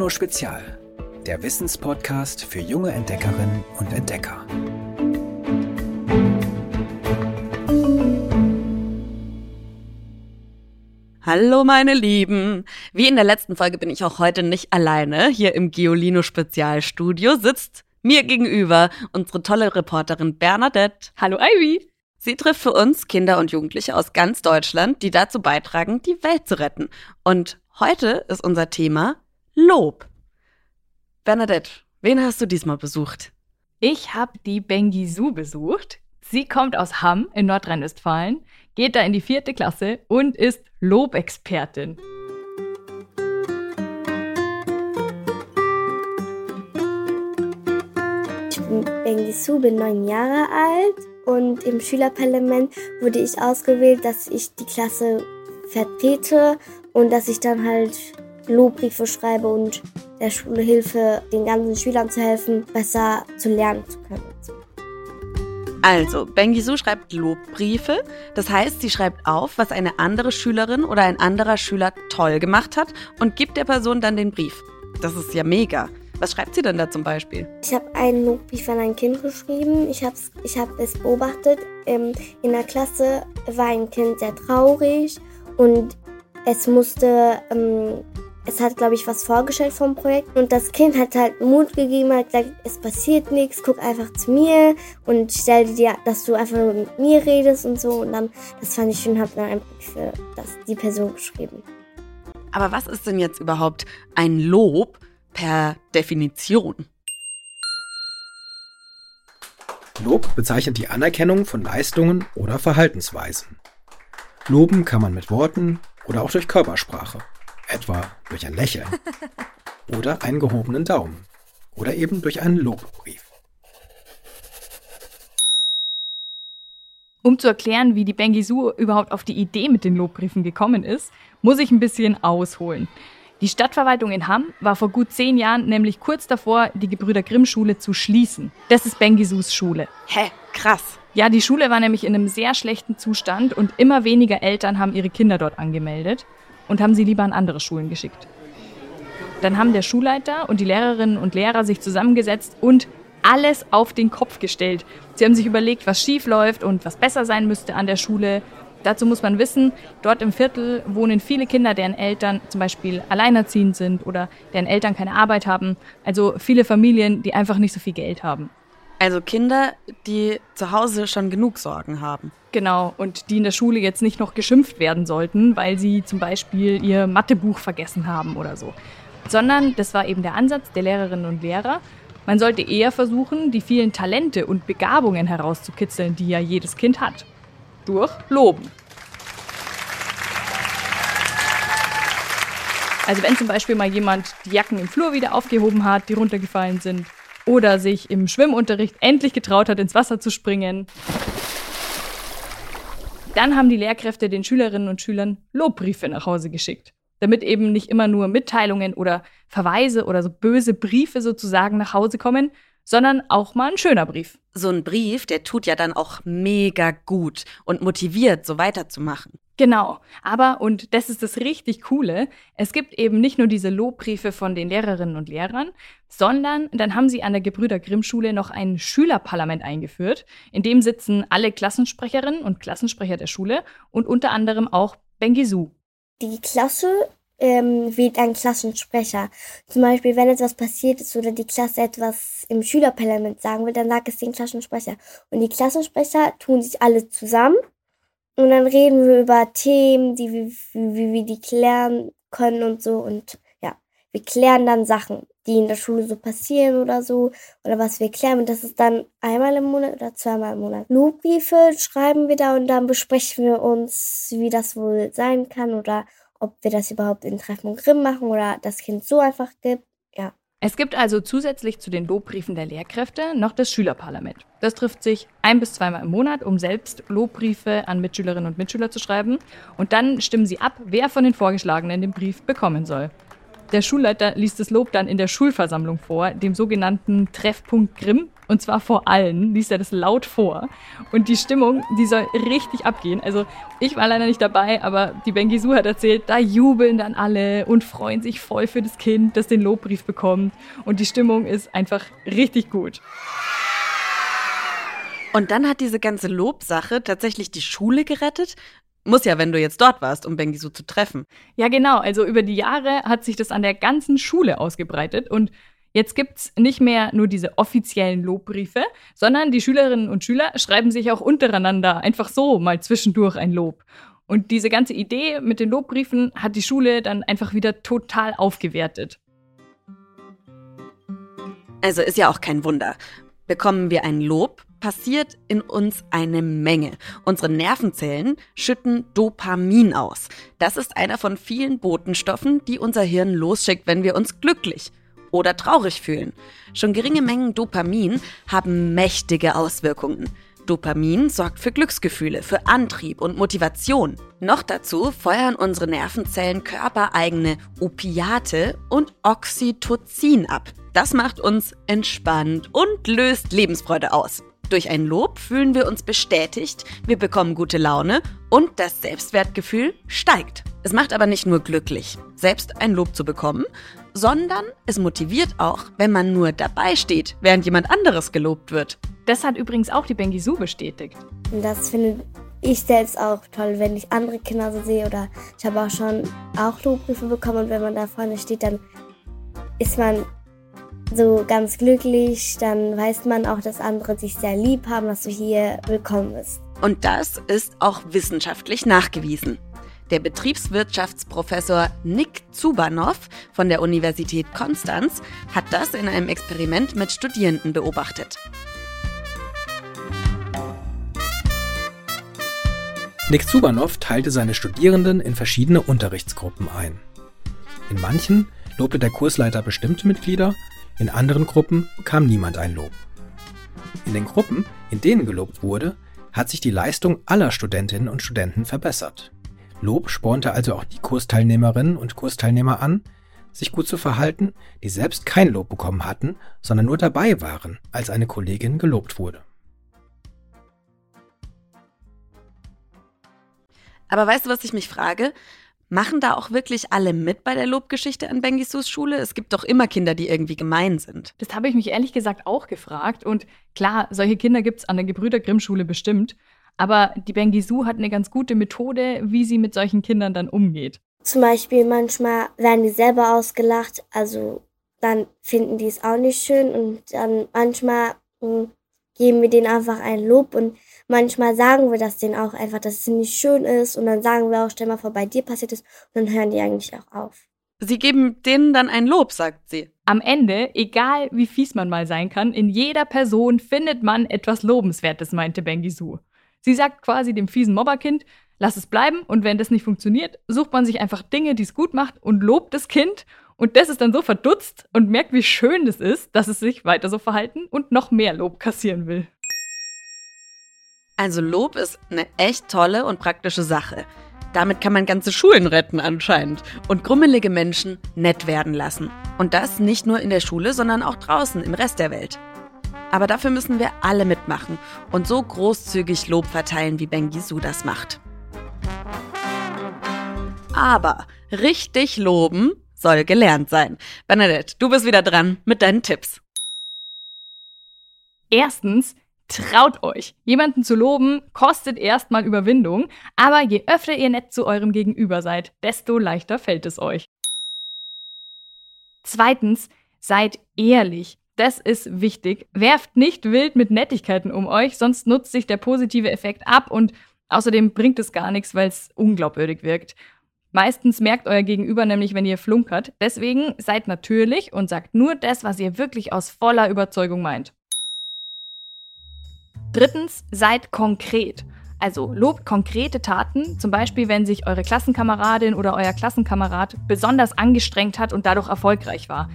Geolino Spezial, der Wissenspodcast für junge Entdeckerinnen und Entdecker. Hallo meine Lieben. Wie in der letzten Folge bin ich auch heute nicht alleine. Hier im Geolino Spezialstudio sitzt mir gegenüber unsere tolle Reporterin Bernadette. Hallo Ivy. Sie trifft für uns Kinder und Jugendliche aus ganz Deutschland, die dazu beitragen, die Welt zu retten. Und heute ist unser Thema Lob. Bernadette, wen hast du diesmal besucht? Ich habe die Bengisu besucht. Sie kommt aus Hamm in Nordrhein-Westfalen, geht da in die vierte Klasse und ist Lobexpertin. Ich bin Bengisu, bin neun Jahre alt und im Schülerparlament wurde ich ausgewählt, dass ich die Klasse vertrete und dass ich dann halt Lobbriefe schreibe und der Schule hilfe, den ganzen Schülern zu helfen, besser zu lernen zu können. Also, Bengisu schreibt Lobbriefe. Das heißt, sie schreibt auf, was eine andere Schülerin oder ein anderer Schüler toll gemacht hat und gibt der Person dann den Brief. Das ist ja mega. Was schreibt sie denn da zum Beispiel? Ich habe einen Lobbrief an ein Kind geschrieben. Ich habe ich hab es beobachtet. Ähm, in der Klasse war ein Kind sehr traurig und es musste ähm, es hat, glaube ich, was vorgestellt vom Projekt. Und das Kind hat halt Mut gegeben, hat gesagt, es passiert nichts, guck einfach zu mir und stell dir, dass du einfach nur mit mir redest und so. Und dann, das fand ich schön, habe dann einfach für das, die Person geschrieben. Aber was ist denn jetzt überhaupt ein Lob per Definition? Lob bezeichnet die Anerkennung von Leistungen oder Verhaltensweisen. Loben kann man mit Worten oder auch durch Körpersprache etwa durch ein Lächeln oder einen gehobenen Daumen oder eben durch einen Lobbrief. Um zu erklären, wie die Bengisu überhaupt auf die Idee mit den Lobbriefen gekommen ist, muss ich ein bisschen ausholen. Die Stadtverwaltung in Hamm war vor gut zehn Jahren nämlich kurz davor, die Gebrüder Grimm Schule zu schließen. Das ist Bengisus Schule. Hä, krass. Ja, die Schule war nämlich in einem sehr schlechten Zustand und immer weniger Eltern haben ihre Kinder dort angemeldet und haben sie lieber an andere Schulen geschickt. Dann haben der Schulleiter und die Lehrerinnen und Lehrer sich zusammengesetzt und alles auf den Kopf gestellt. Sie haben sich überlegt, was schief läuft und was besser sein müsste an der Schule. Dazu muss man wissen, dort im Viertel wohnen viele Kinder, deren Eltern zum Beispiel alleinerziehend sind oder deren Eltern keine Arbeit haben. Also viele Familien, die einfach nicht so viel Geld haben. Also Kinder, die zu Hause schon genug Sorgen haben. Genau, und die in der Schule jetzt nicht noch geschimpft werden sollten, weil sie zum Beispiel ihr Mathebuch vergessen haben oder so. Sondern das war eben der Ansatz der Lehrerinnen und Lehrer. Man sollte eher versuchen, die vielen Talente und Begabungen herauszukitzeln, die ja jedes Kind hat. Durch Loben. Also wenn zum Beispiel mal jemand die Jacken im Flur wieder aufgehoben hat, die runtergefallen sind, oder sich im Schwimmunterricht endlich getraut hat, ins Wasser zu springen. Dann haben die Lehrkräfte den Schülerinnen und Schülern Lobbriefe nach Hause geschickt, damit eben nicht immer nur Mitteilungen oder Verweise oder so böse Briefe sozusagen nach Hause kommen, sondern auch mal ein schöner Brief. So ein Brief, der tut ja dann auch mega gut und motiviert, so weiterzumachen. Genau, aber, und das ist das richtig Coole, es gibt eben nicht nur diese Lobbriefe von den Lehrerinnen und Lehrern, sondern dann haben sie an der Gebrüder Grimm Schule noch ein Schülerparlament eingeführt, in dem sitzen alle Klassensprecherinnen und Klassensprecher der Schule und unter anderem auch Bengisu. Die Klasse ähm, wählt einen Klassensprecher. Zum Beispiel, wenn etwas passiert ist oder die Klasse etwas im Schülerparlament sagen will, dann sagt es den Klassensprecher. Und die Klassensprecher tun sich alle zusammen und dann reden wir über Themen, die wie, wie wir die klären können und so. Und ja, wir klären dann Sachen, die in der Schule so passieren oder so. Oder was wir klären. Und das ist dann einmal im Monat oder zweimal im Monat. Lobbriefe schreiben wir da und dann besprechen wir uns, wie das wohl sein kann oder ob wir das überhaupt in Treffen und Grimm machen oder das Kind so einfach gibt. Es gibt also zusätzlich zu den Lobbriefen der Lehrkräfte noch das Schülerparlament. Das trifft sich ein bis zweimal im Monat, um selbst Lobbriefe an Mitschülerinnen und Mitschüler zu schreiben. Und dann stimmen sie ab, wer von den Vorgeschlagenen den Brief bekommen soll. Der Schulleiter liest das Lob dann in der Schulversammlung vor, dem sogenannten Treffpunkt Grimm. Und zwar vor allen, liest er das laut vor. Und die Stimmung, die soll richtig abgehen. Also ich war leider nicht dabei, aber die Bengisu hat erzählt, da jubeln dann alle und freuen sich voll für das Kind, das den Lobbrief bekommt. Und die Stimmung ist einfach richtig gut. Und dann hat diese ganze Lobsache tatsächlich die Schule gerettet. Muss ja, wenn du jetzt dort warst, um Bengisu zu treffen. Ja, genau. Also über die Jahre hat sich das an der ganzen Schule ausgebreitet und Jetzt gibt's nicht mehr nur diese offiziellen Lobbriefe, sondern die Schülerinnen und Schüler schreiben sich auch untereinander einfach so mal zwischendurch ein Lob. Und diese ganze Idee mit den Lobbriefen hat die Schule dann einfach wieder total aufgewertet. Also ist ja auch kein Wunder. Bekommen wir ein Lob, passiert in uns eine Menge. Unsere Nervenzellen schütten Dopamin aus. Das ist einer von vielen Botenstoffen, die unser Hirn losschickt, wenn wir uns glücklich oder traurig fühlen. Schon geringe Mengen Dopamin haben mächtige Auswirkungen. Dopamin sorgt für Glücksgefühle, für Antrieb und Motivation. Noch dazu feuern unsere Nervenzellen körpereigene Opiate und Oxytocin ab. Das macht uns entspannt und löst Lebensfreude aus. Durch ein Lob fühlen wir uns bestätigt, wir bekommen gute Laune und das Selbstwertgefühl steigt. Es macht aber nicht nur glücklich, selbst ein Lob zu bekommen, sondern es motiviert auch, wenn man nur dabei steht, während jemand anderes gelobt wird. Das hat übrigens auch die Bengisu bestätigt. Das finde ich selbst auch toll, wenn ich andere Kinder so sehe oder ich habe auch schon auch Lobbriefe bekommen und wenn man da vorne steht, dann ist man so ganz glücklich, dann weiß man auch, dass andere sich sehr lieb haben, dass du hier willkommen bist. Und das ist auch wissenschaftlich nachgewiesen. Der Betriebswirtschaftsprofessor Nick Zubanov von der Universität Konstanz hat das in einem Experiment mit Studierenden beobachtet. Nick Zubanov teilte seine Studierenden in verschiedene Unterrichtsgruppen ein. In manchen lobte der Kursleiter bestimmte Mitglieder in anderen Gruppen bekam niemand ein Lob. In den Gruppen, in denen gelobt wurde, hat sich die Leistung aller Studentinnen und Studenten verbessert. Lob spornte also auch die Kursteilnehmerinnen und Kursteilnehmer an, sich gut zu verhalten, die selbst kein Lob bekommen hatten, sondern nur dabei waren, als eine Kollegin gelobt wurde. Aber weißt du, was ich mich frage? Machen da auch wirklich alle mit bei der Lobgeschichte an Bengisus Schule? Es gibt doch immer Kinder, die irgendwie gemein sind. Das habe ich mich ehrlich gesagt auch gefragt. Und klar, solche Kinder gibt es an der Gebrüder Grimm Schule bestimmt. Aber die Bengisu hat eine ganz gute Methode, wie sie mit solchen Kindern dann umgeht. Zum Beispiel manchmal werden die selber ausgelacht, also dann finden die es auch nicht schön und dann manchmal mh, hm, geben wir denen einfach ein Lob und manchmal sagen wir das denen auch einfach, dass es nicht schön ist und dann sagen wir auch, stell mal vor, bei dir passiert ist und dann hören die eigentlich auch auf. Sie geben denen dann ein Lob, sagt sie. Am Ende, egal wie fies man mal sein kann, in jeder Person findet man etwas Lobenswertes, meinte Bengisu. Sie sagt quasi dem fiesen Mobberkind, lass es bleiben und wenn das nicht funktioniert, sucht man sich einfach Dinge, die es gut macht und lobt das Kind und das ist dann so verdutzt und merkt, wie schön es ist, dass es sich weiter so verhalten und noch mehr Lob kassieren will. Also Lob ist eine echt tolle und praktische Sache. Damit kann man ganze Schulen retten anscheinend und grummelige Menschen nett werden lassen. Und das nicht nur in der Schule, sondern auch draußen im Rest der Welt. Aber dafür müssen wir alle mitmachen und so großzügig Lob verteilen, wie Bengisu das macht. Aber richtig loben soll gelernt sein. Bernadette, du bist wieder dran mit deinen Tipps. Erstens, Traut euch. Jemanden zu loben kostet erstmal Überwindung, aber je öfter ihr nett zu eurem Gegenüber seid, desto leichter fällt es euch. Zweitens, seid ehrlich. Das ist wichtig. Werft nicht wild mit Nettigkeiten um euch, sonst nutzt sich der positive Effekt ab und außerdem bringt es gar nichts, weil es unglaubwürdig wirkt. Meistens merkt euer Gegenüber nämlich, wenn ihr flunkert. Deswegen seid natürlich und sagt nur das, was ihr wirklich aus voller Überzeugung meint. Drittens, seid konkret. Also lobt konkrete Taten, zum Beispiel wenn sich eure Klassenkameradin oder euer Klassenkamerad besonders angestrengt hat und dadurch erfolgreich war.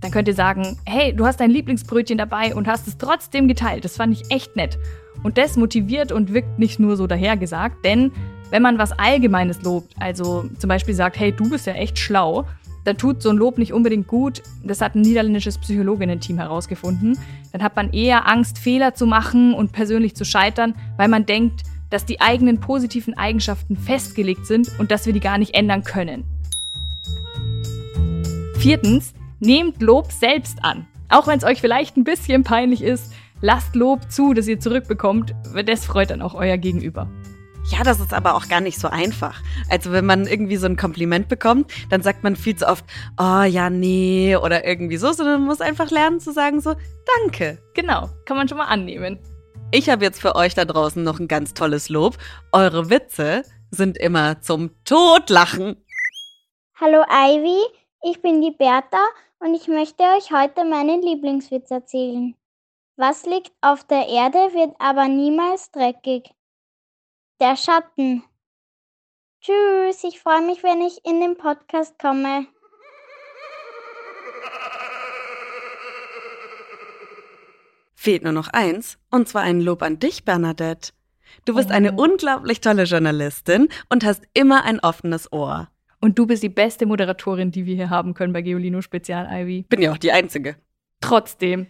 Dann könnt ihr sagen, hey, du hast dein Lieblingsbrötchen dabei und hast es trotzdem geteilt. Das fand ich echt nett. Und das motiviert und wirkt nicht nur so dahergesagt, denn wenn man was Allgemeines lobt, also zum Beispiel sagt, hey, du bist ja echt schlau, dann tut so ein Lob nicht unbedingt gut. Das hat ein niederländisches Psychologinnen-Team herausgefunden. Dann hat man eher Angst, Fehler zu machen und persönlich zu scheitern, weil man denkt, dass die eigenen positiven Eigenschaften festgelegt sind und dass wir die gar nicht ändern können. Viertens, nehmt Lob selbst an. Auch wenn es euch vielleicht ein bisschen peinlich ist, lasst Lob zu, das ihr zurückbekommt. Das freut dann auch euer Gegenüber. Ja, das ist aber auch gar nicht so einfach. Also wenn man irgendwie so ein Kompliment bekommt, dann sagt man viel zu oft, oh ja, nee oder irgendwie so, sondern man muss einfach lernen zu sagen so, danke. Genau, kann man schon mal annehmen. Ich habe jetzt für euch da draußen noch ein ganz tolles Lob. Eure Witze sind immer zum Totlachen. Hallo Ivy, ich bin die Bertha und ich möchte euch heute meinen Lieblingswitz erzählen. Was liegt auf der Erde, wird aber niemals dreckig. Der Schatten. Tschüss, ich freue mich, wenn ich in den Podcast komme. Fehlt nur noch eins, und zwar ein Lob an dich, Bernadette. Du bist eine Oh. unglaublich tolle Journalistin und hast immer ein offenes Ohr. Und du bist die beste Moderatorin, die wir hier haben können bei Geolino Spezial, Ivy. Bin ja auch die Einzige. Trotzdem.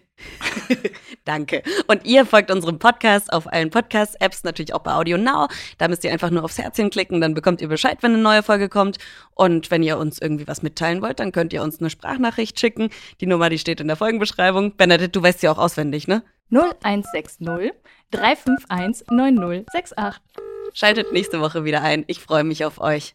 Danke. Und ihr folgt unserem Podcast auf allen Podcast-Apps, natürlich auch bei Audio Now. Da müsst ihr einfach nur aufs Herzchen klicken, dann bekommt ihr Bescheid, wenn eine neue Folge kommt. Und wenn ihr uns irgendwie was mitteilen wollt, dann könnt ihr uns eine Sprachnachricht schicken. Die Nummer, die steht in der Folgenbeschreibung. Bernadette, du weißt sie auch auswendig, ne? 0160 351 9068. Schaltet nächste Woche wieder ein. Ich freue mich auf euch.